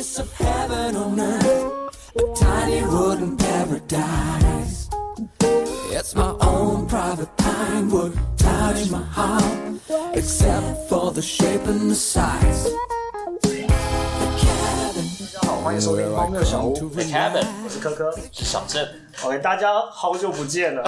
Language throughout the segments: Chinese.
Promise of heaven on earth, a tiny wooden paradise. It's my own private pinewood, Taj Mahal, except for the shape and the size. The cabin 好，欢迎收听《荒谬小屋》 to ，The Cabin，我是科科。是小镇， OK，大家好久不见了，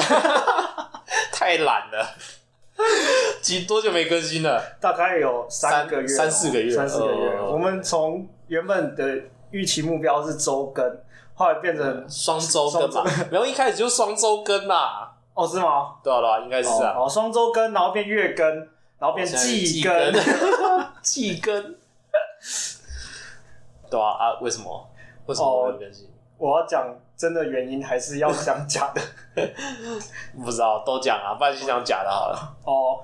太懒了， 几多久没更新了？大概有三个月哦、三三四个月三四个月。哦我们从原本的预期目标是周更，后来变成双周更嘛双，没有一开始就双周更啦，哦，是吗？对啊对啊，应该是啊，哦，双周更，然后变月更，然后变季更。季更，对啊啊，为什么？为什么我会更新？我要讲真的原因，还是要讲假的？不知道，都讲啊，不然就讲假的好了。哦，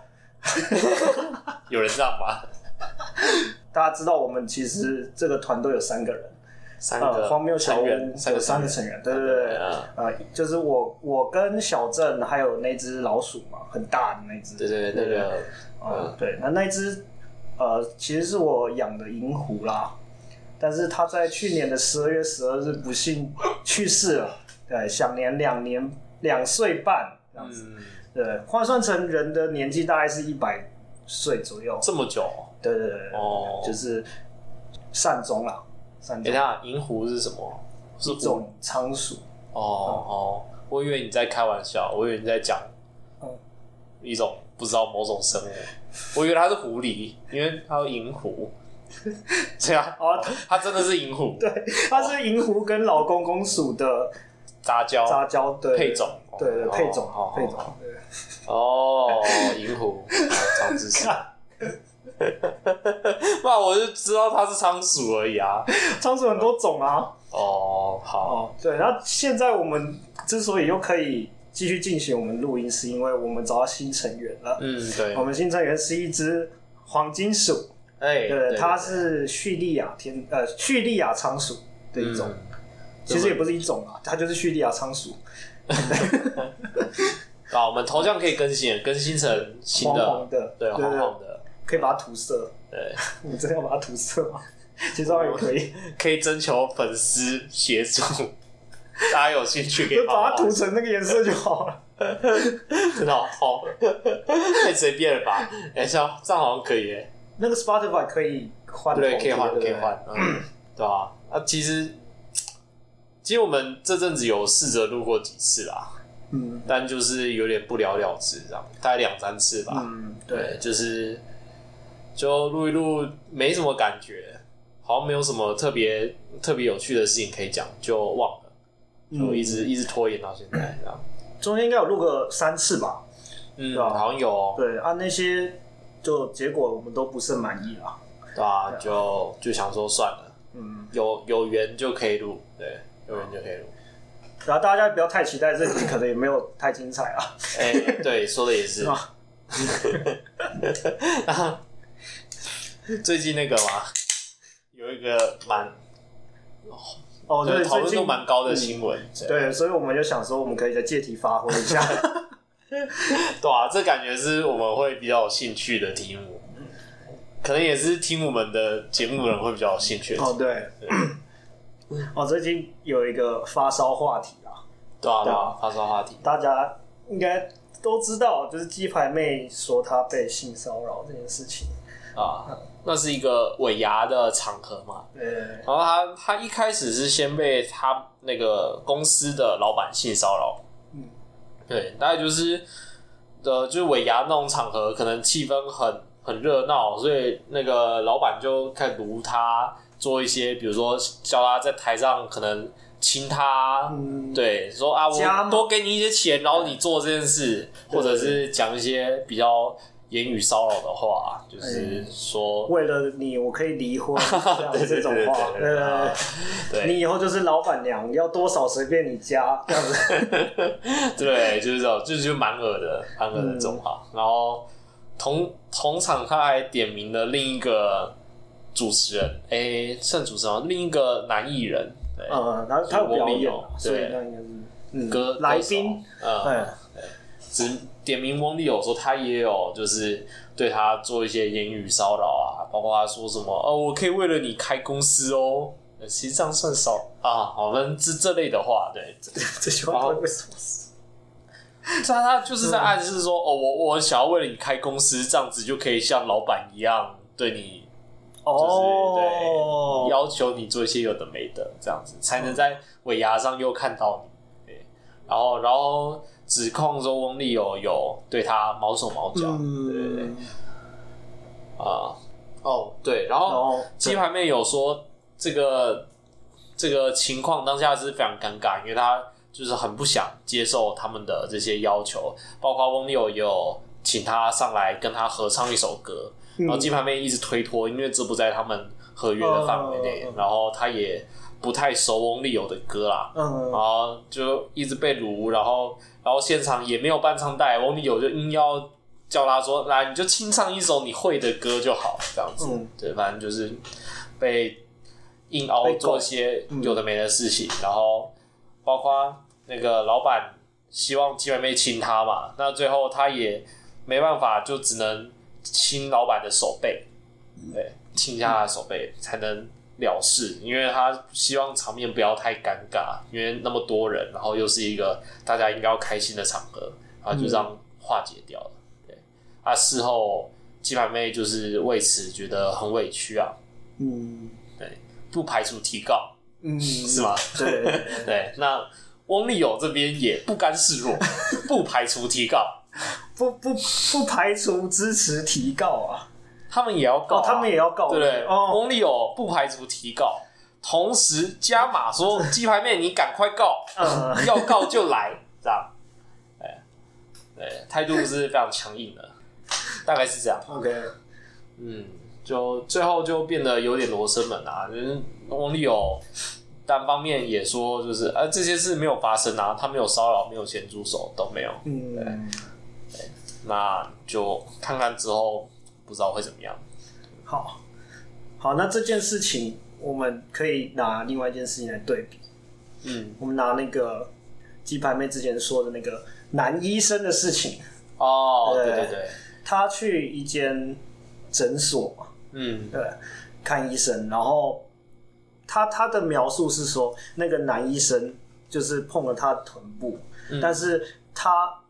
有人这样吗？大家知道我们其实这个团队有三个人，三个呃，荒谬小屋，三个有三个成员，对对对，啊。呃，就是我我跟小郑还有那只老鼠嘛，很大的那只，对对对，那个呃，对，那那只呃，其实是我养的银狐啦，但是他在去年的十二月十二日不幸去世了，对，享年两年两岁半这样子，嗯，对，换算成人的年纪大概是一百岁左右，这么久，对对对，哦。就是善终了，善终，等一下，银狐是什么？是狐？一种仓鼠，哦哦，我以为你在开玩笑，我以为你在讲嗯。一种不知道某种生物，我以为它是狐狸，因为它有银狐，这样哦它真的是银狐，对，它是银狐跟老公公鼠的杂交。杂交对。配种，对对哦配种哦配种哦，银狐，长知识，不然我就知道它是仓鼠而已啊，仓鼠很多种啊。哦，好，哦，对，然后现在我们之所以又可以继续进行我们录音，是因为我们找到新成员了。嗯，对。我，们新成员是一只黄金鼠，哎，对，它是叙利亚天呃叙利亚仓鼠的一种，嗯其实也不是一种啊，它就是叙利亚仓鼠，啊，我们头像可以更新，更新成新黄的，黄的，对，对黄黄的，可以把它涂色。对。你真的要把它涂色吗？其实也可以，可以征求粉丝协助，大家有兴趣可以把它涂成那个颜色就好了。真的好，好太随便了吧？哎、这样这样好像可以耶，那个 Spotify 可以换头贴，对，可以换，可以换，嗯，对吧、啊？其实其实我们这阵子有试着录过几次啦，嗯但就是有点不了了之，这样大概两三次吧。嗯，对。对，就是就录一录，没什么感觉，好像没有什么特别特别有趣的事情可以讲，就忘了，就一直、一直拖延到现在这样。中间应该有录个三次吧？嗯，好像有、哦，对啊，那些就结果我们都不是很满意啊。对啊，就就想说算了，嗯，有有缘就可以录，对，有缘就可以录。然后大家不要太期待这集，可能也没有太精彩啊。哎、对，说的也是。啊然后最近那个嘛，有一个蛮哦，对，讨论度蛮高的新闻，对对，所以我们就想说，我们可以再借题发挥一下。对啊，这感觉是我们会比较有兴趣的题目，可能也是听我们的节目的人会比较有兴趣的。哦，对，哦，最近有一个发烧话题啊，对啊，对啊，发烧话题。大家应该都知道，就是鸡排妹说她被性骚扰这件事情。啊，那是一个尾牙的场合嘛，对，然后他他一开始是先被他那个公司的老板性骚扰，嗯，对，大概就是呃，就是尾牙那种场合，可能气氛很很热闹，所以那个老板就开始撸他做一些，比如说叫他在台上可能亲他，嗯，对，说啊，加码我多给你一些钱，然后你做这件事，或者是讲一些比较言语骚扰的话，就是说。为了你，我可以离婚，这样这种话，对你以后就是老板娘，要多少随便你加，这样子。对，就是这种，就是就蛮恶的，蛮恶的这种话。然后同同场他还点名了另一个主持人，哎，算主持人，另一个男艺人，对，嗯，然后他有表演所以那应该是嗯歌来宾，，嗯，嗯，只点名翁立友说他也有就是对他做一些言语骚扰啊，包括他说什么哦，我可以为了你开公司哦，其实这样算少啊。我们这这类的话，对，这句话为什么？他他就是在暗示说，哦，我我想要为了你开公司，这样子就可以像老板一样对你，就是对要求你做一些有的没的，这样子才能在尾牙上又看到你。对，然后然后指控说翁立友有对他毛手毛脚，对对对，啊。哦，对，然后鸡排妹有说这个这个情况当下是非常尴尬，因为他就是很不想接受他们的这些要求，包括翁立友有请他上来跟他合唱一首歌，嗯、然后鸡排妹一直推脱，因为这不在他们合约的范围内，嗯、然后他也不太熟翁立友的歌啦，嗯，然后就一直被辱，然后然后现场也没有伴唱带，翁立友就硬要。叫他说：“来，你就清唱一首你会的歌就好，这样子。嗯、对，反正就是被硬凹做些有的没的事情，嗯、然后包括那个老板希望鸡排妹亲他嘛，那最后他也没办法，就只能亲老板的手背，对，亲一下他的手背才能了事，因为他希望场面不要太尴尬，因为那么多人，然后又是一个大家应该要开心的场合，然后就这样化解掉了。”对，啊事后鸡排妹就是为此觉得很委屈啊，嗯，对，不排除提告，嗯，是吗？对 对，那翁立友这边也不甘示弱，不排除提告，不不不排除支持提告啊，他们也要告，他们也要告，对不对？翁立友不排除提告，同时加码说鸡排妹你赶快告，要告就来，这样，对，态度是非常强硬的。大概是这样。OK，嗯，就最后就变得有点罗生门啊。就是翁立友单方面也说，就是呃、啊、这些事没有发生啊，他没有骚扰，没有咸猪手都没有。嗯，对，对，那就看看之后不知道会怎么样。好，好，那这件事情我们可以拿另外一件事情来对比。嗯，我们拿那个鸡排妹之前说的那个男医生的事情。哦，对对对。他去一间诊所嘛，嗯，对，看医生，然后他他的描述是说，那个男医生就是碰了他的臀部，嗯、但是他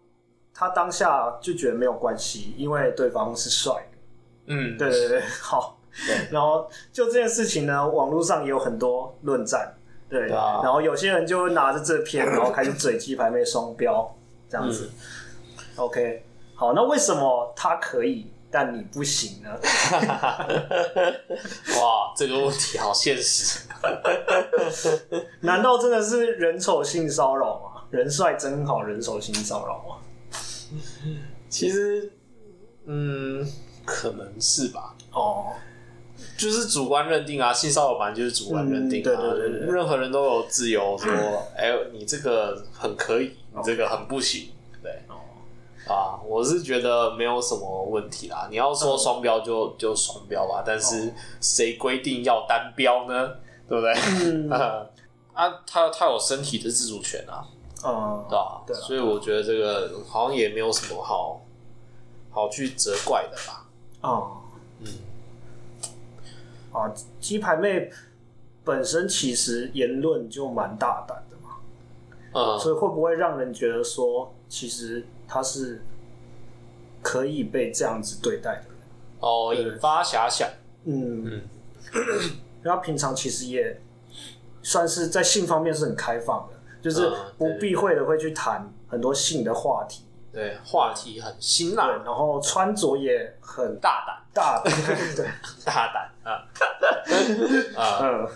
他当下就觉得没有关系，因为对方是帅的，嗯，对对对，好，对，然后就这件事情呢，网络上也有很多论战，对，对啊、然后有些人就拿着这篇，然后开始嘴鸡排妹双标这样子、嗯、，OK。好，那为什么他可以，但你不行呢？哇，这个问题好现实。难道真的是人丑性骚扰吗？人帅真好，人丑性骚扰吗？其实，嗯，可能是吧。哦，就是主观认定啊，性骚扰本来就是主观认定啊。嗯、对对对对，任何人都有自由说，哎、欸，你这个很可以，你这个很不行。对啊，我是觉得没有什么问题啦。你要说双标就、嗯、就双标吧，但是谁规定要单标呢？对不对？嗯、啊，他他有身体的自主权啊，嗯，对吧？对，所以我觉得这个好像也没有什么好好去责怪的吧。哦，嗯，啊，鸡排妹本身其实言论就蛮大胆的嘛，嗯，所以会不会让人觉得说，其实？他是可以被这样子对待的人哦，引发遐想。嗯嗯，然后平常其实也算是在性方面是很开放的，就是不避讳的会去谈很多性的话题。对，话题很辛辣，然后穿着也很大胆，大胆，对，大胆 啊。啊。嗯。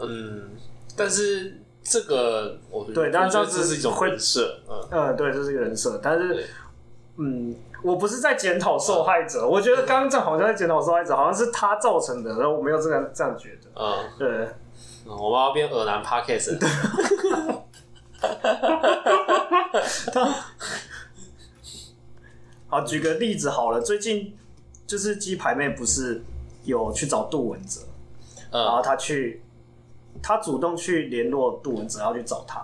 嗯，但是。这个我对，但是这是一种人设，嗯。嗯，对，这是一个人设，但是嗯，我不是在检讨受害者，我觉得刚刚这好像在检讨受害者，好像是他造成的，然后我没有这样这样觉得，嗯，对，我们要变恶男 Podcast，好，举个例子好了，最近就是鸡排妹不是有去找杜文泽，然后他去。他主动去联络杜文泽，要去找他。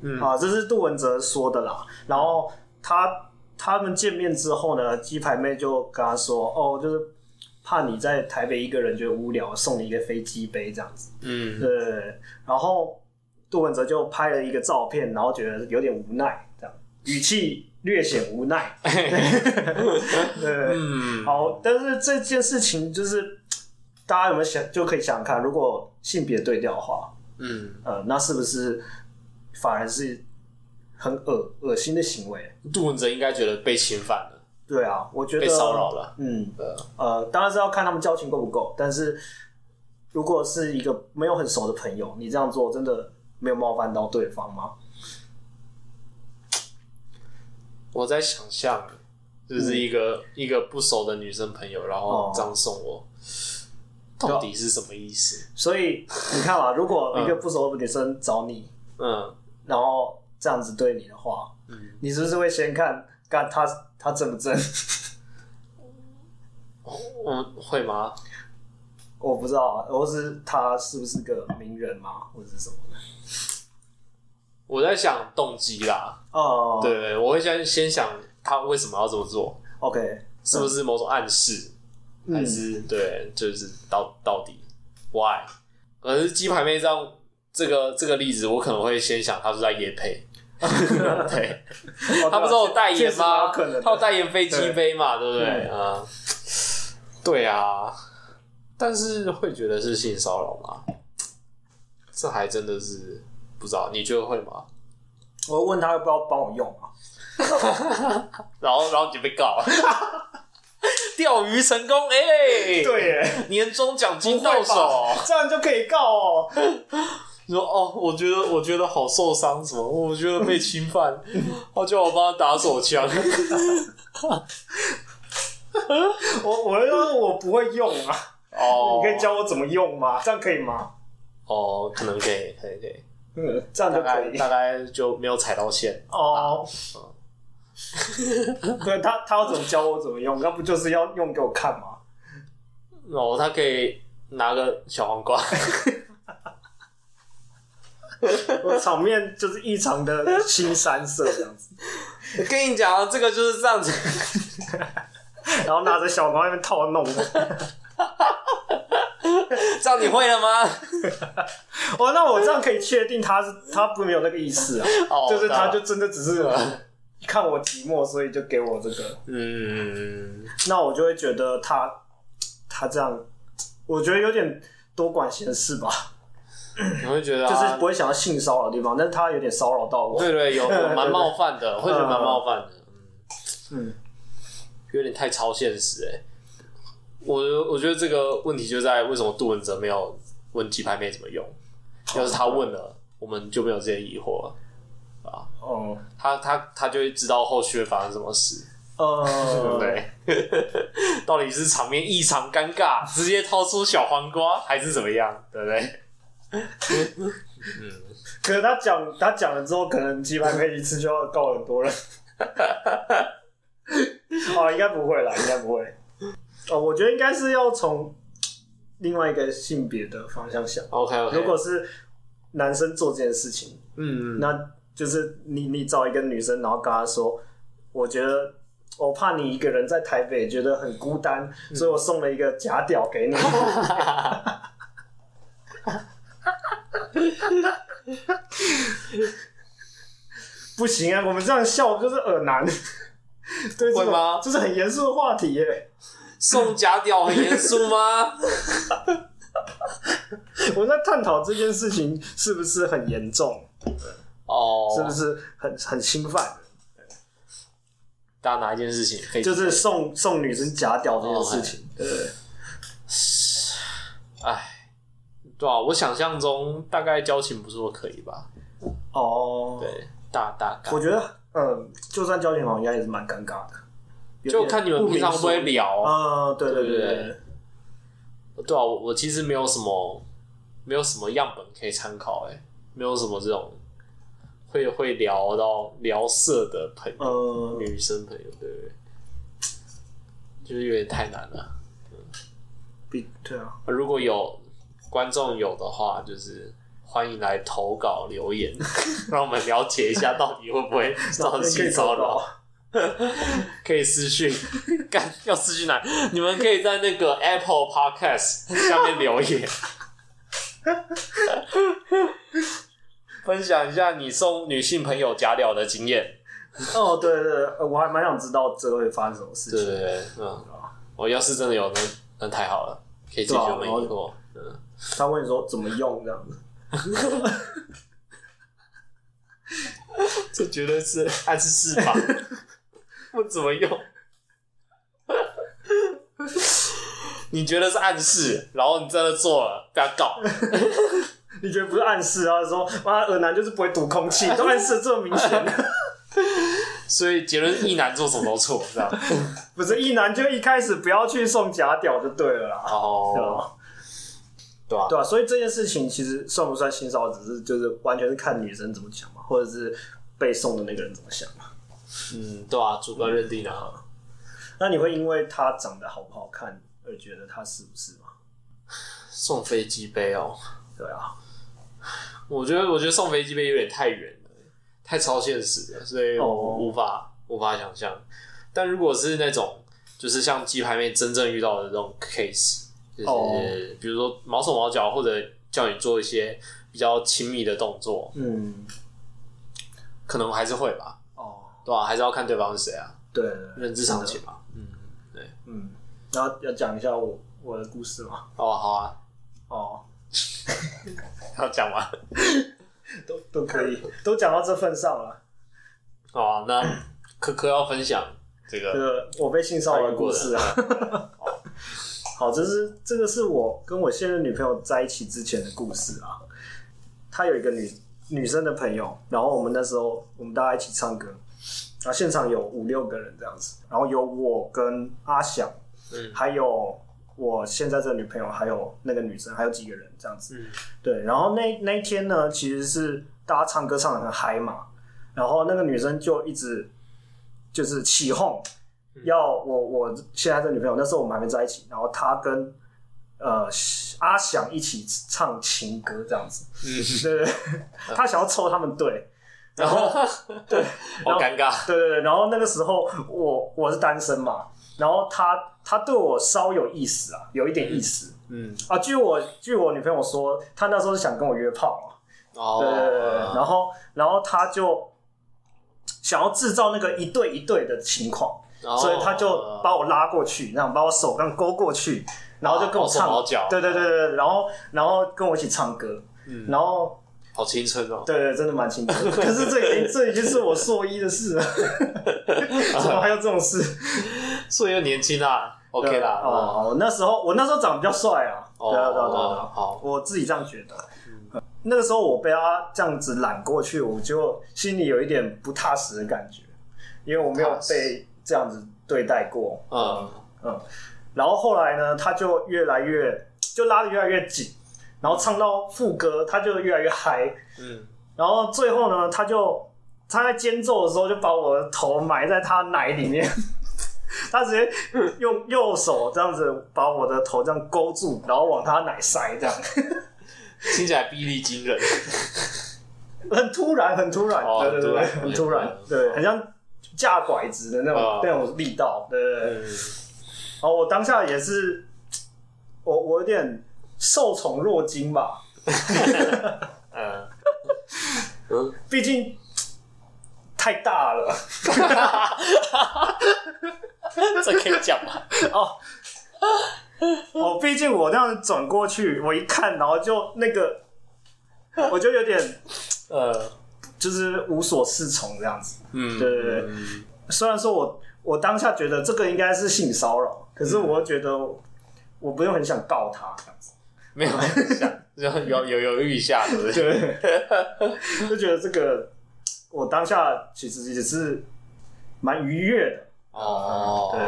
嗯，啊，这是杜文泽说的啦。然后他他们见面之后呢，鸡排妹就跟他说：“哦，就是怕你在台北一个人觉得无聊，送你一个飞机杯这样子。嗯，对，然后杜汶泽就拍了一个照片，然后觉得有点无奈，这样语气略显无奈。对，嗯，好，但是这件事情就是大家有没有想，就可以想想看，如果性别对调的话，嗯，呃，那是不是反而是很恶恶心的行为？杜汶泽应该觉得被侵犯了，对啊，我觉得被骚扰了。嗯，呃，呃，当然是要看他们交情够不够，但是如果是一个没有很熟的朋友，你这样做真的没有冒犯到对方吗？我在想象，就是一个、嗯、一个不熟的女生朋友，然后这样送我，哦、到底是什么意思？所以你看嘛，如果一个不熟的女生找你，嗯，然后这样子对你的话，嗯，你是不是会先看看她她正不正？我，会吗？我不知道啊，或是他是不是个名人嘛，或者是什么的？我在想动机啦。哦，对，我会先先想他为什么要这么做。OK，是不是某种暗示？嗯、还是对，就是到到底 why？可是鸡排妹这样这个这个例子，我可能会先想他是在夜配。对，他不是有代言吗？他有代言飞机杯嘛？对不对？啊、嗯，对啊。但是会觉得是性骚扰吗？这还真的是不知道，你觉得会吗？我问他要不要帮我用啊，然后然后你就被告了，钓鱼成功哎！欸、对耶，年终奖金到手，这样就可以告哦。你说哦，我觉得我觉得好受伤，什么？我觉得被侵犯，他 叫我帮他打手枪。我我说我不会用啊，哦，你可以教我怎么用吗？这样可以吗？哦，可能可以，可以，可以。嗯，这样就可以，大概就没有踩到线哦。对他，他要怎么教我怎么用？那不就是要用给我看吗？哦，他可以拿个小黄瓜，我场面就是异常的青山色这样子。我跟你讲，这个就是这样子，然后拿着小黄瓜那边套弄的。这样你会了吗？哦，那我这样可以确定他是他不没有那个意思啊，哦、就是他就真的只是看我寂寞，所以就给我这个。嗯，那我就会觉得他他这样，我觉得有点多管闲事吧。你会觉得、啊、就是不会想要性骚扰的地方，但是他有点骚扰到我。对，对对，有有 蛮冒犯的，会觉得蛮冒犯的。嗯，有点太超现实哎、欸。我我觉得这个问题就在为什么杜文泽没有问鸡排妹怎么用？要是他问了，我们就没有这些疑惑了啊。哦，他他他就会知道后续会发生什么事。呃，对不对？到底是场面异常尴尬，直接掏出小黄瓜，还是怎么样？对不对？嗯，可是他讲他讲了之后，可能鸡排妹一次就要告很多人。哦，应该不会啦，应该不会。哦，我觉得应该是要从另外一个性别的方向想。OK OK。如果是男生做这件事情，嗯，那就是你你找一个女生，然后跟她说，我觉得我怕你一个人在台北觉得很孤单，嗯、所以我送了一个假屌给你。不行啊，我们这样笑就是耳男。对，会吗？这是很严肃的话题耶。送假屌很严肃吗？我在探讨这件事情是不是很严重？哦，是不是很很侵犯？大家哪一件事情可以？就是送送女生假屌这件事情。对，哎，对啊，我想象中大概交情不错可以吧？哦，对，大大概。我觉得，嗯，就算交情好，应该也是蛮尴尬的。就看你们平常会不会聊啊？对对对对，对啊，我我其实没有什么，没有什么样本可以参考，哎，没有什么这种会会聊到聊色的朋友，女生朋友，对不对？就是有点太难了。比对啊，如果有观众有的话，就是欢迎来投稿留言，让我们了解一下到底会不会 造成性骚扰。可以私讯，干要私讯来，你们可以在那个 Apple Podcast 下面留言，分享一下你送女性朋友假屌的经验。哦，对对对，我还蛮想知道这会发生什么事情。对对对，嗯，我要是真的有，那那太好了，可以解决我们疑惑。嗯，他问你说怎么用这样子。这绝对是暗示吧？不怎么用？你觉得是暗示，然后你真的做了，不要搞。你觉得不是暗示啊？说妈，恶男就是不会堵空气，都暗示这么明显。所以结论，一男做什么都错，这样 不是一男就一开始不要去送假屌就对了啦。哦。对啊，对啊，所以这件事情其实算不算性骚扰，只是就是完全是看女生怎么讲嘛，或者是被送的那个人怎么想嘛。嗯，对啊，主观认定啊。那你会因为他长得好不好看而觉得他是不是吗？送飞机杯哦，对啊，我觉得我觉得送飞机杯有点太远了，太超现实了，所以我无法、oh. 无法想象。但如果是那种就是像鸡排妹真正遇到的这种 case。就是、oh. 比如说毛手毛脚，或者叫你做一些比较亲密的动作，嗯，可能还是会吧。哦、oh.，对、啊？还是要看对方是谁啊。对，人之常情嘛。嗯，对，嗯。然后要讲一下我我的故事吗？哦、oh,，好啊。哦、oh. 要讲吗？都都可以，都讲到这份上了。好啊，那柯柯要分享这个，这个我被性骚扰的故事啊。好，这是这个是我跟我现任女朋友在一起之前的故事啊。她有一个女女生的朋友，然后我们那时候我们大家一起唱歌，然后现场有五六个人这样子，然后有我跟阿翔，嗯，还有我现在这个女朋友，还有那个女生，还有几个人这样子，嗯，对。然后那那一天呢，其实是大家唱歌唱的很嗨嘛，然后那个女生就一直就是起哄。要我我现在这女朋友，那时候我们还没在一起，然后她跟呃阿翔一起唱情歌这样子，嗯，对对，他想要凑他们队，然后 对，好尴尬，对对对，然后那个时候我我是单身嘛，然后他他对我稍有意思啊，有一点意思，嗯。啊，据我据我女朋友说，她那时候是想跟我约炮嘛，哦，对对对，然后然后他就想要制造那个一对一对的情况。所以他就把我拉过去，然后把我手这样勾过去，然后就跟我唱，对对对对，然后然后跟我一起唱歌，嗯，然后好青春哦，对对，真的蛮青春。可是这已经这已经是我硕一的事了，怎么还有这种事？硕一又年轻啊，OK 啦。哦，那时候我那时候长得比较帅啊，对啊对啊对啊，好，我自己这样觉得。那个时候我被他这样子揽过去，我就心里有一点不踏实的感觉，因为我没有被。这样子对待过，嗯嗯，然后后来呢，他就越来越就拉的越来越紧，然后唱到副歌，他就越来越嗨，嗯，然后最后呢，他就他在间奏的时候就把我的头埋在他奶里面，他直接用右手这样子把我的头这样勾住，然后往他奶塞，这样。听起来臂力惊人，很突然，很突然，哦、对对对，对，很突然，对，很像。架拐子的那种、oh. 那种力道，对对对。然、嗯、后我当下也是，我我有点受宠若惊吧。嗯，毕竟太大了。这可以讲吗？哦，我毕竟我这样转过去，我一看，然后就那个，我就有点呃。就是无所适从这样子，嗯，对对对。嗯、虽然说我我当下觉得这个应该是性骚扰，可是我觉得我不用很想告他这样子，没有很想，有有犹豫一下，对不对？对，就觉得这个我当下其实也是蛮愉悦的哦，对，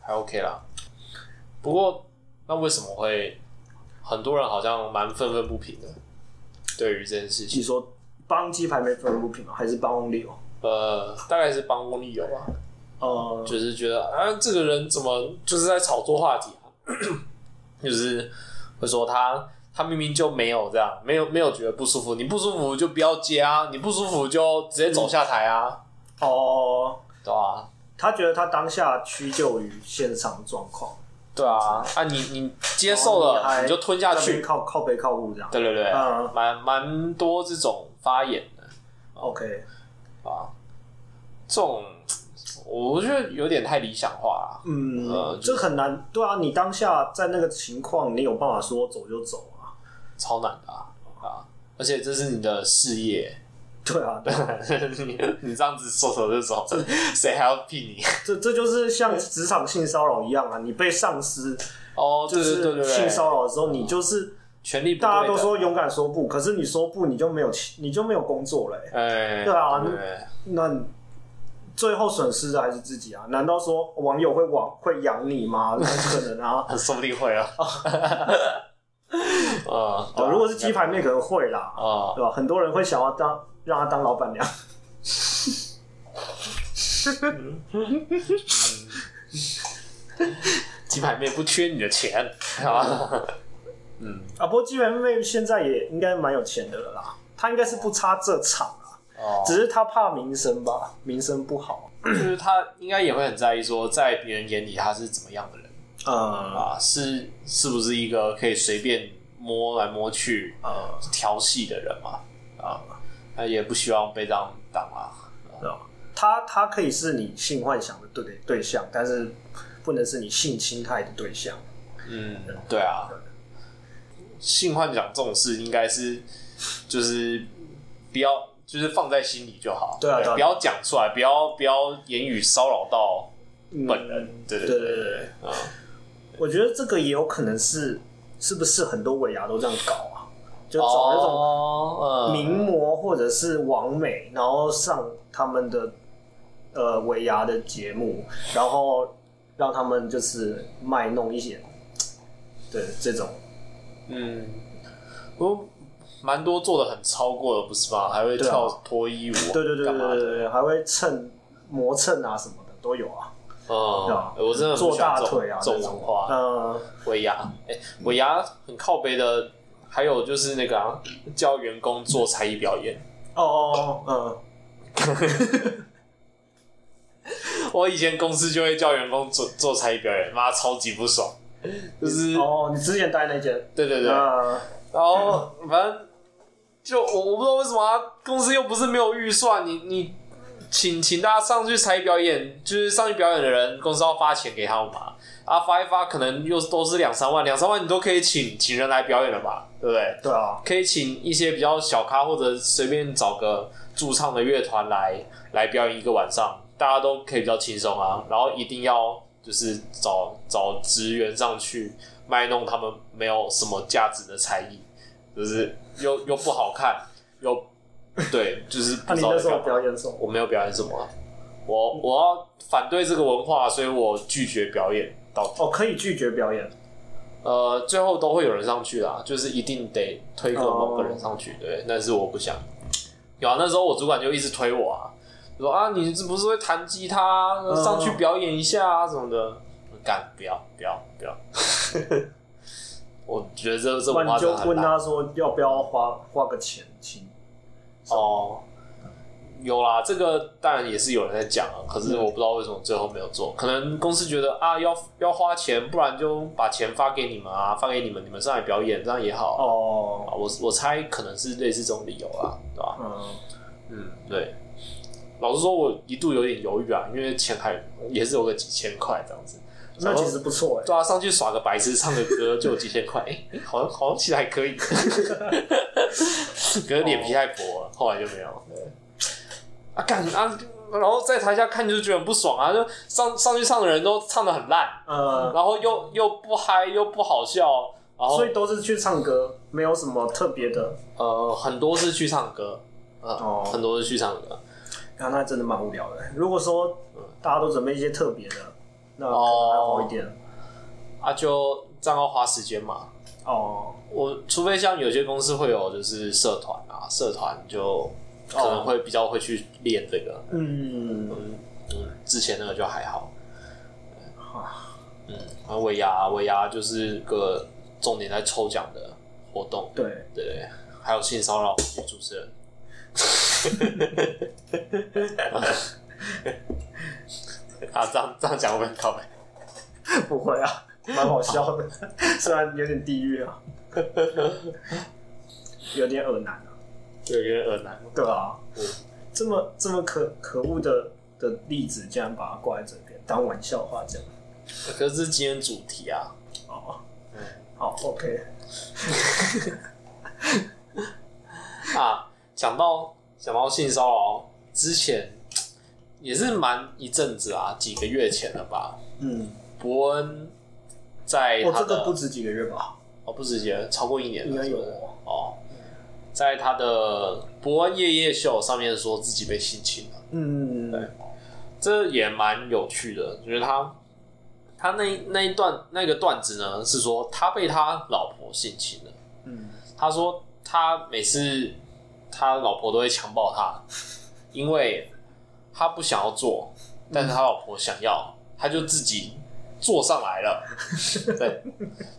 还 OK 啦。不过那为什么会很多人好像蛮愤愤不平的？对于这件事情，你说。帮鸡排妹愤愤不平吗？还是帮翁立友？呃，大概是帮翁立友吧。呃，就是觉得啊，这个人怎么就是在炒作话题啊？就是会说他他明明就没有这样，没有没有觉得不舒服，你不舒服就不要接啊，你不舒服就直接走下台啊。哦，对啊，他觉得他当下屈就于现场状况，对啊，啊你你接受了，哦、你，你就吞下去，靠靠背靠物这样。对对对，嗯，蛮蛮多这种发言的。OK，啊，这种我觉得有点太理想化了。嗯，呃，这很难。对啊，你当下在那个情况，你有办法说走就走啊？超难的啊！啊，而且这是你的事业。对啊，对啊你你这样子说走就走，谁还要聘你？这这就是像职场性骚扰一样啊！你被上司哦，就是性骚扰的时候，你就是权力。大家都说勇敢说不，可是你说不，你就没有你就没有工作了。哎，对啊，那最后损失的还是自己啊！难道说网友会网会养你吗？不可能啊，说不定会啊。啊，如果是鸡排妹可能会啦，啊，对吧？很多人会想要当。让他当老板娘。鸡排妹不缺你的钱，嗯啊，不过鸡排妹现在也应该蛮有钱的了啦。她应该是不差这场啊，哦，只是他怕名声吧，名声不好。就是他应该也会很在意，说在别人眼里他是怎么样的人，嗯啊，是是不是一个可以随便摸来摸去、调戏的人嘛？啊。他也不希望被这样当啊？他他可以是你性幻想的对对象，但是不能是你性侵害的对象。嗯，对啊。性幻想这种事，应该是就是不要，就是放在心里就好。对啊，不要讲出来，不要不要言语骚扰到本人。嗯、对对对对对，对。嗯，我觉得这个也有可能是，是不是很多尾牙都这样搞啊？就找那种名模或者是王美，然后上他们的呃尾牙的节目，然后让他们就是卖弄一些，对这种，嗯，不蛮多做的很超过的，不是吗？还会跳脱衣舞，对对对对对对，还会蹭磨蹭啊什么的都有啊。嗯，我真的做大腿啊这种文化，嗯，尾牙，哎、欸，尾牙很靠北的。还有就是那个啊，教员工做才艺表演。哦哦哦，嗯。我以前公司就会叫员工做做才艺表演，妈超级不爽。就是哦，你之前待那间？对对对。嗯、然后反正就我我不知道为什么啊，公司又不是没有预算，你你请请大家上去才艺表演，就是上去表演的人，公司要发钱给他们嘛。啊，发一发可能又都是两三万，两三万你都可以请请人来表演了吧，对不对？对啊，可以请一些比较小咖或者随便找个驻唱的乐团来来表演一个晚上，大家都可以比较轻松啊。然后一定要就是找找职员上去卖弄他们没有什么价值的才艺，就是又又不好看，又对，就是 不知道在干嘛。那你那时候表演什么？我没有表演什么，我我要反对这个文化，所以我拒绝表演到。哦，可以拒绝表演。呃，最后都会有人上去啦，就是一定得推个某个人上去，哦、对。但是我不想。有啊，那时候我主管就一直推我啊，说啊，你是不是会弹吉他，上去表演一下啊什么的？干，不要，不要，不要。我觉得这这。你就问他说要不要花花个钱请？哦。有啦，这个当然也是有人在讲啊，可是我不知道为什么最后没有做，可能公司觉得啊要要花钱，不然就把钱发给你们啊，发给你们，你们上来表演，这样也好哦。我我猜可能是类似这种理由啦，对吧？嗯嗯，对。老实说，我一度有点犹豫啊，因为钱还也是有个几千块这样子，那其实不错哎。对啊，上去耍个白痴，唱个歌就有几千块，哎、欸，好像好像其实还可以，可是脸皮太薄了，后来就没有。对啊干啊！然后在台下看就觉得很不爽啊！就上上去唱的人都唱的很烂，嗯，然后又又不嗨又不好笑，然后所以都是去唱歌，没有什么特别的。呃，很多是去唱歌，呃、哦，很多是去唱歌。啊，那真的蛮无聊的。如果说大家都准备一些特别的，那可能还好一点。哦、啊，就这样要花时间嘛。哦，我除非像有些公司会有就是社团啊，社团就。可能会比较会去练这个，嗯。嗯嗯，之前那个就还好，嗯，然后尾牙尾牙就是个重点在抽奖的活动，对。对，还有性骚扰女主持人，啊，这样这样讲会不会很靠北？不会啊，蛮好笑的，虽然有点地狱啊，有点恶男啊，对，有点恶男。对啊，嗯、这么这么可可恶的的例子，竟然把它挂在这边当玩笑话讲。可是这是今天主题啊。哦，嗯，好，OK。啊，讲到讲到性骚扰，之前也是蛮一阵子啊，几个月前了吧？嗯，伯恩在他这个不止几个月吧？哦，不止几个月，超过一年了，应该有哦。在他的伯恩夜夜秀上面说自己被性侵了，嗯，对，这也蛮有趣的，就是他他那那一段那个段子呢，是说他被他老婆性侵了，嗯，他说。他每次他老婆都会强暴他，因为他不想要做，但是他老婆想要，他就自己坐上来了。对，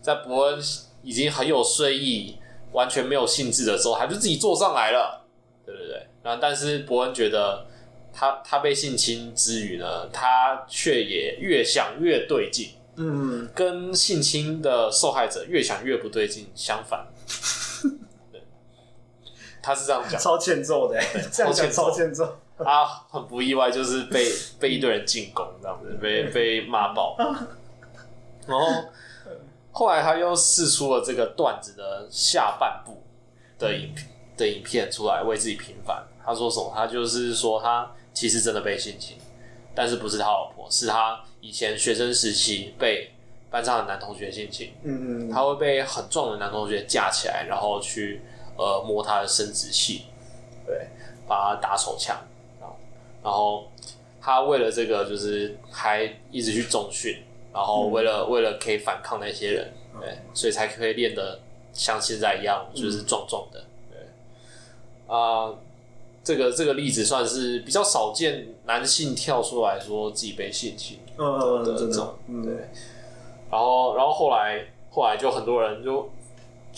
在伯恩已经很有睡意、完全没有兴致的时候，他就自己坐上来了。对对对，然后但是伯恩觉得他他被性侵之余呢，他却也越想越对劲。嗯，跟性侵的受害者越想越不对劲，相反。他是这样讲，超欠揍的，这样讲超欠揍。他很不意外，就是被被一堆人进攻，这样子被 被骂爆。然后后来他又试出了这个段子的下半部的影的影片出来，为自己平反。他说什么？他就是说他其实真的被性侵，但是不是他老婆，是他以前学生时期被班上的男同学性侵。嗯嗯，他会被很壮的男同学架起来，然后去。呃，摸他的生殖器，对，把他打手枪，然后他为了这个，就是还一直去重训，然后为了、嗯、为了可以反抗那些人，对，所以才可以练得像现在一样，就是壮壮的，对，啊、呃，这个这个例子算是比较少见，男性跳出来说自己被性侵的这种，对，然后然后后来后来就很多人就。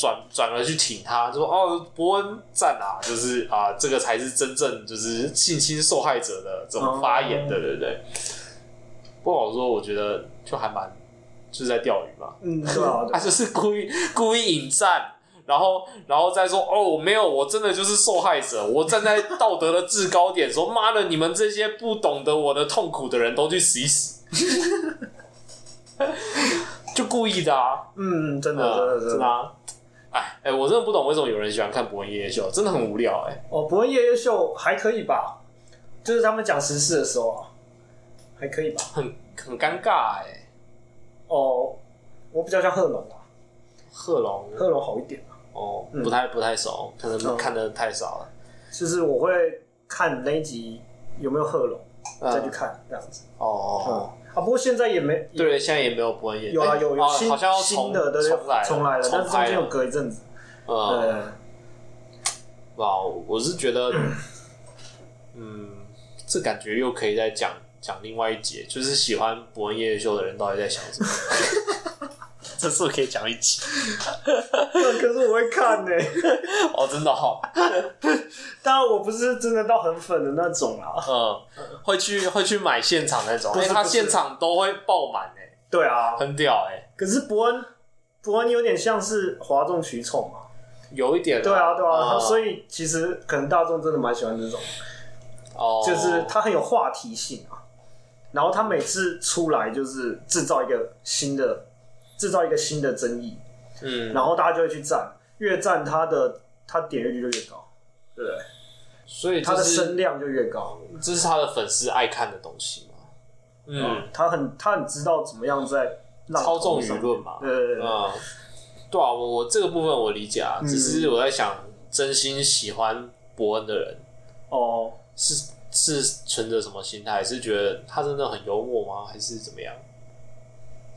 转转而去挺他，就说哦，伯恩赞啊，就是啊，这个才是真正就是性侵受害者的这种发言，对对对。不好说，我觉得就还蛮就是在钓鱼嘛，嗯，对啊，他就是故意故意引战，然后然后再说哦，没有，我真的就是受害者，我站在道德的制高点，说妈的，你们这些不懂得我的痛苦的人都去死一死，就故意的啊，嗯，真的真的真的。哎哎、欸，我真的不懂为什么有人喜欢看博恩夜夜秀，真的很无聊哎、欸。哦，博恩夜夜秀还可以吧，就是他们讲时事的时候啊，还可以吧。很很尴尬哎、欸。哦，我比较像贺龙啊。贺龙，贺龙好一点啊。哦，不太不太熟，可能看的太少了、嗯。就是我会看那一集有没有贺龙，再去看这样子。哦哦。嗯啊，不过现在也没，对，现在也没有博恩夜。有啊，有有新、哦、好像新的对重来重来了，但是中间有隔一阵子。嗯，对。哇，我是觉得，嗯，这感觉又可以再讲讲另外一节，就是喜欢博恩夜夜秀的人到底在想什么？这是不是可以讲一集？可是我会看呢、欸。哦，真的哈、哦。当然，我不是真的到很粉的那种啦。嗯，会去会去买现场那种，因为他现场都会爆满哎。对啊，很屌哎。可是伯恩，伯恩有点像是哗众取宠嘛，有一点、啊。对啊，对啊，嗯、所以其实可能大众真的蛮喜欢这种。哦。就是他很有话题性啊，然后他每次出来就是制造一个新的。制造一个新的争议，嗯，然后大家就会去赞，越赞他的他点阅率就越高，对不对？所以他的声量就越高，这是他的粉丝爱看的东西嘛？嗯，嗯，他很他很知道怎么样在操纵舆论嘛？对对对，嗯，对啊，我我这个部分我理解啊，嗯、只是我在想，真心喜欢伯恩的人，哦，是是存着什么心态？是觉得他真的很幽默吗？还是怎么样？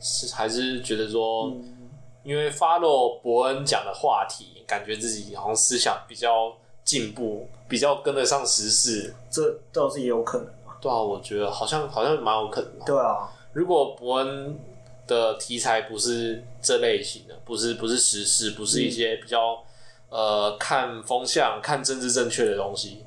是还是觉得说，因为 follow 伯恩讲的话题，感觉自己好像思想比较进步，比较跟得上时事，这倒是也有可能啊。对啊，我觉得好像好像蛮有可能的。对啊，如果伯恩的题材不是这类型的，不是不是时事，不是一些比较、嗯、呃看风向、看政治正确的东西，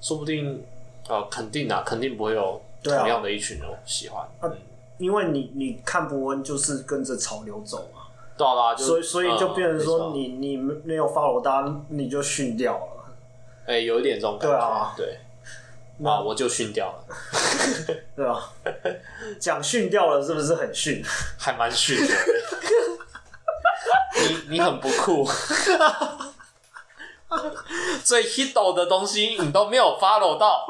说不定呃，肯定啊，肯定不会有同样的一群人喜欢。嗯，因为你你看博恩就是跟着潮流走嘛，对啊，对啊就所以所以就变成说嗯你、你没有 follow 他，你就逊掉了。哎、有一点这种感觉，对啊对，那啊，我就训掉了，对吧？讲逊掉了是不是很逊？还蛮训的。你你很不酷，最 hit 的东西你都没有 follow 到，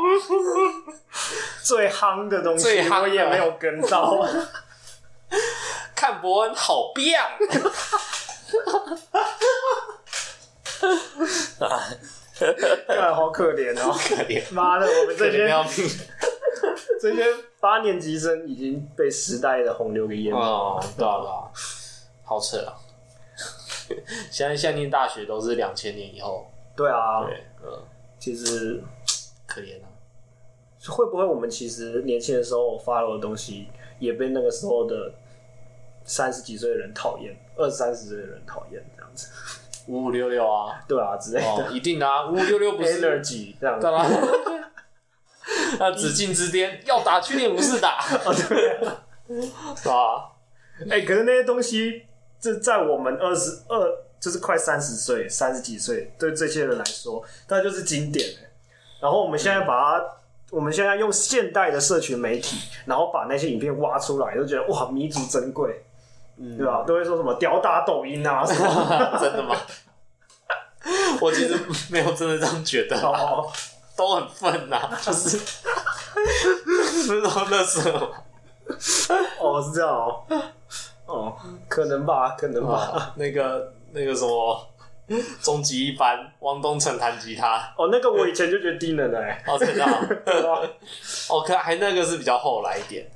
最夯的东西最夯我也没有跟到。看伯恩好变。干好可怜哦！可怜，妈的，我们这些。这些八年级生已经被时代的洪流给淹没。哦，对啊，对啊，好扯啊！现在现在念大学都是两千年以后，对啊，对，嗯，其实可怜啊。会不会我们其实年轻的时候 follow 的东西，也被那个时候的三十几岁的人讨厌，二三十岁的人讨厌这样子？五五六六啊，对啊，之类哦，的。一定的啊，五五六六不是 energy 这样子？那紫禁之巅要打去年不是打，哦，对 啊。哎、可是那些东西，这在我们二十二，就是快三十岁、三十几岁，对这些人来说，那就是经典欸然后我们现在把它，我们现在用现代的社群媒体，然后把那些影片挖出来，都觉得哇弥足珍贵，嗯对吧？都会说什么吊打抖音啊什么。真的吗？我其实没有真的这样觉得啊，哦，都很愤呐，就是 那种乐色嘛。哦，是这样哦。哦，可能吧，可能吧。啊，那个那个什么，终极一班，汪东城弹吉他，哦，那个我以前就觉得低能的哎。哦，真的啊，对吧？哦，可还那个是比较后来一点，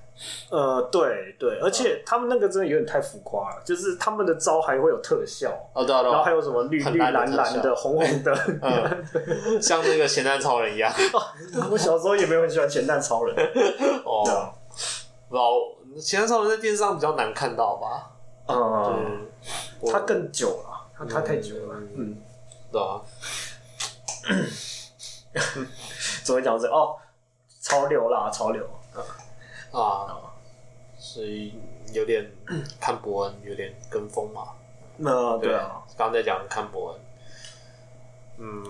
呃，对对，而且他们那个真的有点太浮夸了，就是他们的招还会有特效。哦，对啊，对啊然后还有什么绿绿蓝蓝的、红红的。嗯，像那个咸蛋超人一样，我小时候也没有很喜欢咸蛋超人。哦对，啊，不知道咸蛋超人在电视上比较难看到吧？嗯，嗯，我他更久了，他他太久了。嗯，对啊，怎么讲这？哦，潮流啦，潮流。啊，所以有点看伯恩有点跟风嘛。那对啊，，刚刚在讲看伯恩，嗯，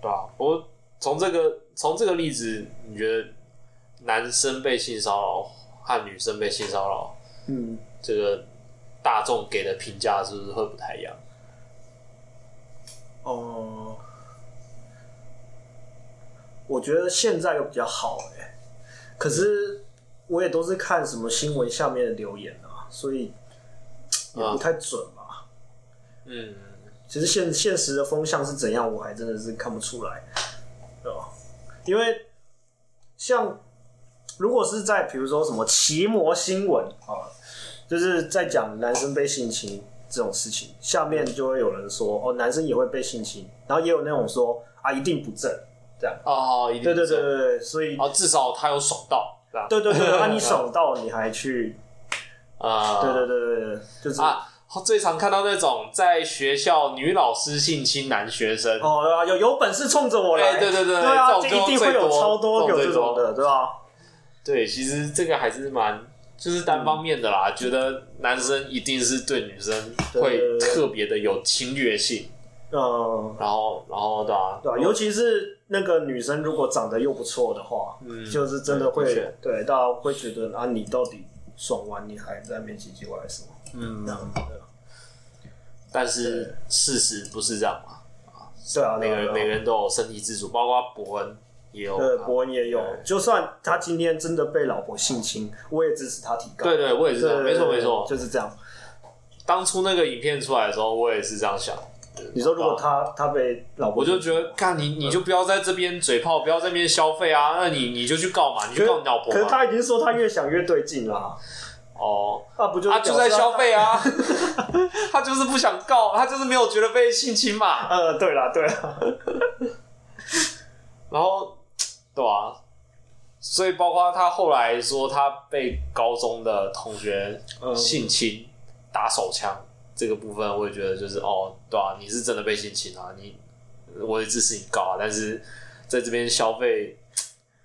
对啊。不过从这个从这个例子，你觉得男生被性骚扰和女生被性骚扰，嗯，这个大众给的评价是不是会不太一样？哦，我觉得现在又比较好哎，可是我也都是看什么新闻下面的留言啊，所以也不太准嘛。嗯，其实现现实的风向是怎样，我还真的是看不出来，对吧？因为像如果是在比如说什么奇摩新闻啊，就是在讲男生被性侵这种事情，下面就会有人说哦，男生也会被性侵，然后也有那种说啊，一定不正这样。哦，一定对对对对对，所以啊，至少他有爽到，对对对，啊，你爽到你还去，啊，对对对对对，就是啊，最常看到那种在学校女老师性侵男学生，哦，对啊，有有本事冲着我来，哎对对对对啊，就就一定会有超多有这这种的，对吧？对，其实这个还是蛮就是单方面的啦，觉得男生一定是对女生会特别的有侵略性，嗯，然后然后对吧？对啊，尤其是那个女生如果长得又不错的话，嗯就是真的会对的确对大家会觉得啊，你到底爽完你还在那边唧唧歪歪什么？嗯这样子，但是事实不是这样嘛，啊对啊，每个人每个人都有身体自主，包括伯恩也有，对伯恩也有，就算他今天真的被老婆性侵，我也支持他提高。对对，我也是这样，没错没错。就是这样。当初那个影片出来的时候，我也是这样想。你说如果他他被老婆我就觉得，干你你就不要在这边嘴炮，不要在那边消费啊，那你你就去告嘛，你可是去告你老婆。可是他已经说他越想越对劲了，哦，那不就他就在消费啊，他就是不想告，他就是没有觉得被性侵嘛。呃，对啦对啦，然后，对啊，所以包括他后来说他被高中的同学嗯。性侵、打手枪这个部分，我也觉得就是哦，对啊，你是真的被性侵啊，你我也支持你告啊，但是在这边消费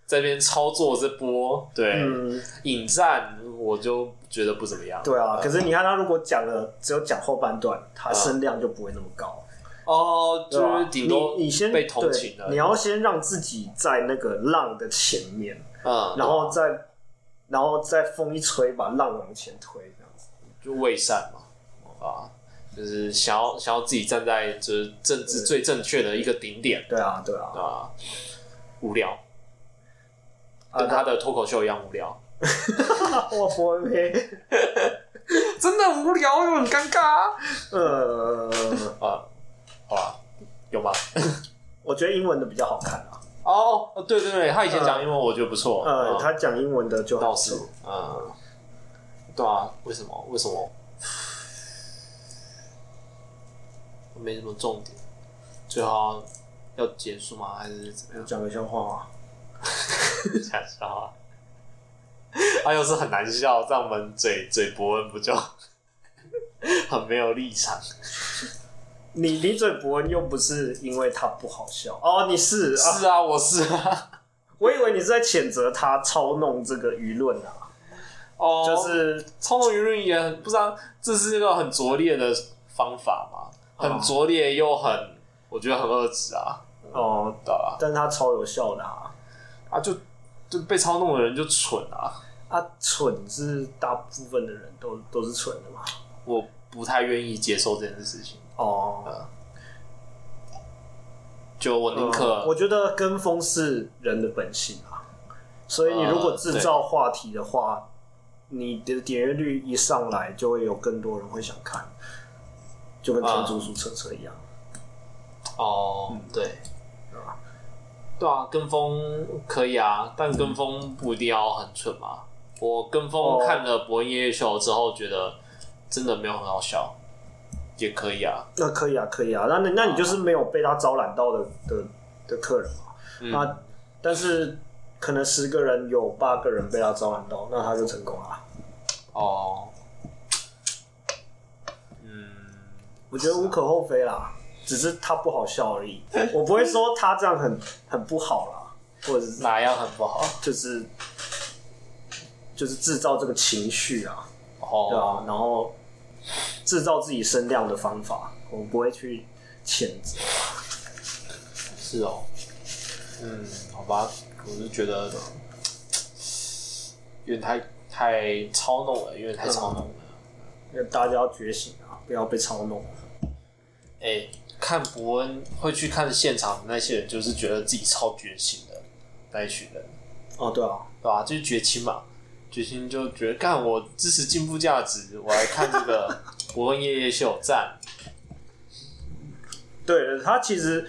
在这边操作这波，对，嗯，引战我就觉得不怎么样。对啊，可是你看他如果讲了，只有讲后半段，他声量就不会那么高。哦，就是顶多你你先被同情了，你要先让自己在那个浪的前面，嗯，然后再然后再风一吹，把浪往前推，这样子就伪善嘛，啊，就是想要想要自己站在就是政治最正确的一个顶点。对啊，对啊，啊，无聊，跟他的脱口秀一样无聊。我不会，真的无聊又很尴尬。呃，啊。有吗？我觉得英文的比较好看啊。哦，对对对，他以前讲英文我觉得不错。呃，他讲英文的就倒是，嗯，对啊，为什么？为什么？没什么重点，最好要结束吗？还是怎么样？讲个笑话啊？讲笑话？他又是很难笑，这样我们嘴嘴博恩不就很没有立场？你你嘴伯恩又不是因为他不好笑。哦，你是是啊，我是啊，我以为你是在谴责他操弄这个舆论啊，哦，就是操弄舆论也很不知道，这是一个很拙劣的方法嘛，很拙劣又很，我觉得很恶质啊，哦，对啊，但是他超有效的啊，啊就就被操弄的人就蠢啊，啊蠢是大部分的人都都是蠢的嘛，我不太愿意接受这件事情。哦、呃，就我宁可、嗯，我觉得跟风是人的本性啊，所以你如果制造话题的话，呃、你的点阅率一上来，就会有更多人会想看，就跟天竺鼠车车一样。哦、对，对啊，跟风可以啊，但跟风不一定要很蠢嘛。我跟风看了博恩夜夜秀之后，觉得真的没有很好笑。也可以啊，那可以啊，可以啊。那那那你就是没有被他招揽到的的的客人嘛？那、嗯、但是可能十个人有八个人被他招揽到，那他就成功了。哦，嗯，我觉得无可厚非啦，只是他不好笑而已。我不会说他这样很很不好啦，或者是哪样很不好，就是就是制造这个情绪啊，哦，对啊，然后。制造自己声量的方法，我们不会去谴责。是哦，嗯，好吧，我是觉得有点太太操弄了，有点太操弄了。因为大家要觉醒啊，不要被操弄。哎、欸，看伯恩会去看现场的那些人，就是觉得自己超觉醒的那一群人。哦，对啊，对吧？就是觉青嘛。决心就觉得，干我支持进步价值，我来看这个博恩夜夜秀赞。对，他其实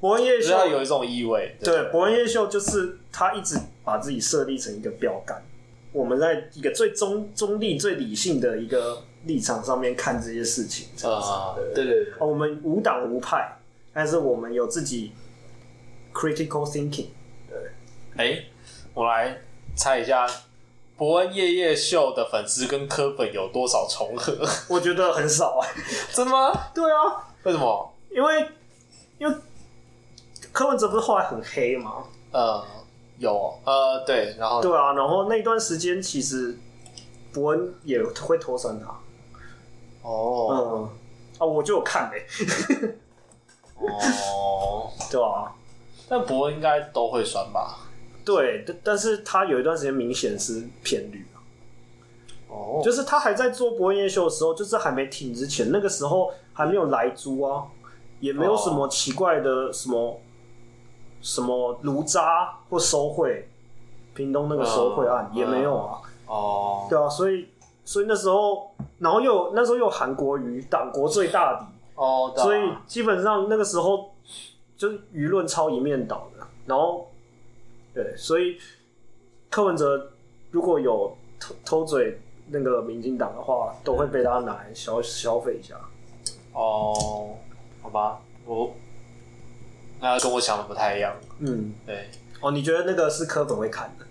博恩夜夜秀有一种意味。对，博恩夜夜秀就是他一直把自己设立成一个标杆，我们在一个最中中立、最理性的一个立场上面看这些事情。啊，对对对，我们无党无派，但是我们有自己 critical thinking。对，哎、欸，我来猜一下。博恩夜夜秀的粉丝跟柯本有多少重合？我觉得很少哎、欸，真的吗？对啊，为什么？因为因为柯文哲不是后来很黑吗？呃，有呃对，然后对啊，然后那段时间其实伯恩也会脱身他。哦，嗯啊，我就有看呗、欸。哦，对啊，但伯恩应该都会酸吧？对，但但是他有一段时间明显是偏绿哦，oh. 就是他还在做博恩夜秀的时候，就是还没停之前，那个时候还没有来租啊，也没有什么奇怪的什么、oh. 什么炉渣或收贿，屏东那个收贿案、oh. 也没有啊，哦，oh. 对啊，所以所以那时候，然后又有那时候又有韩国瑜党国最大敌哦，oh, 所以基本上那个时候就是舆论超一面倒的，然后。对，所以柯文哲如果有偷偷嘴那个民进党的话，都会被他拿来消消费一下。哦，好吧，我那跟我想的不太一样。嗯，对。哦，你觉得那个是柯粉会看的？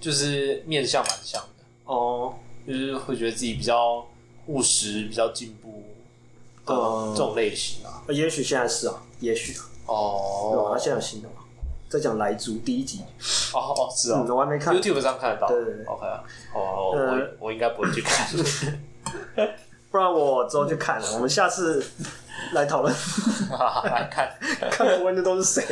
就是面相蛮像的。哦，就是会觉得自己比较务实、比较进步的这种类型啊。也许现在是啊，也许。哦，对吧？他现在有新的吗？在讲莱猪第一集，哦哦，是啊，嗯，我还没看。YouTube 上看得到。对对对，OK 啊。哦，我呃我我应该不会去看。不然我之后去看了。我们下次来讨论，来看，看伯恩的都是谁？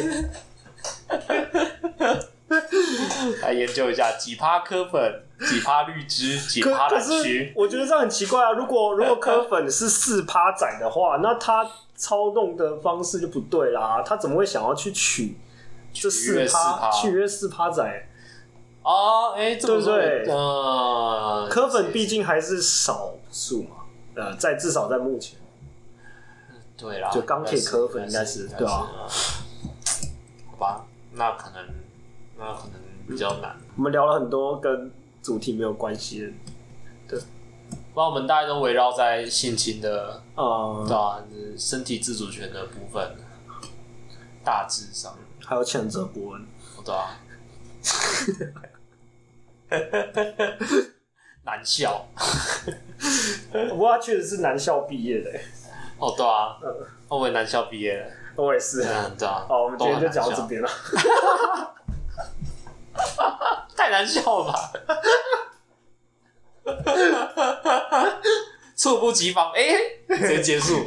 来研究一下几趴科粉，几趴绿枝，几趴蓝是区。我觉得这样很奇怪啊！如果如果科粉是四趴仔的话，那他操弄的方式就不对啦。他怎么会想要去取这四取悦4%趴？取约四趴仔？啊，哎，对不对呃，科粉毕竟还是少数嘛。呃，在至少在目前，对啦，就钢铁科粉应该是对啊。好吧，那可能那可能比较难。我们聊了很多跟主题没有关系的，不然我们大家都围绕在性侵的，嗯，对啊，就是身体自主权的部分，大致上，还有谴责伯恩。对啊，难笑。不过他确实是男校毕业的，哦，对啊，嗯哦我也男校毕业了，我也是。嗯，对啊。好，我们今天就讲到这边了。太难笑了吧！猝不及防，哎、欸，直接结束。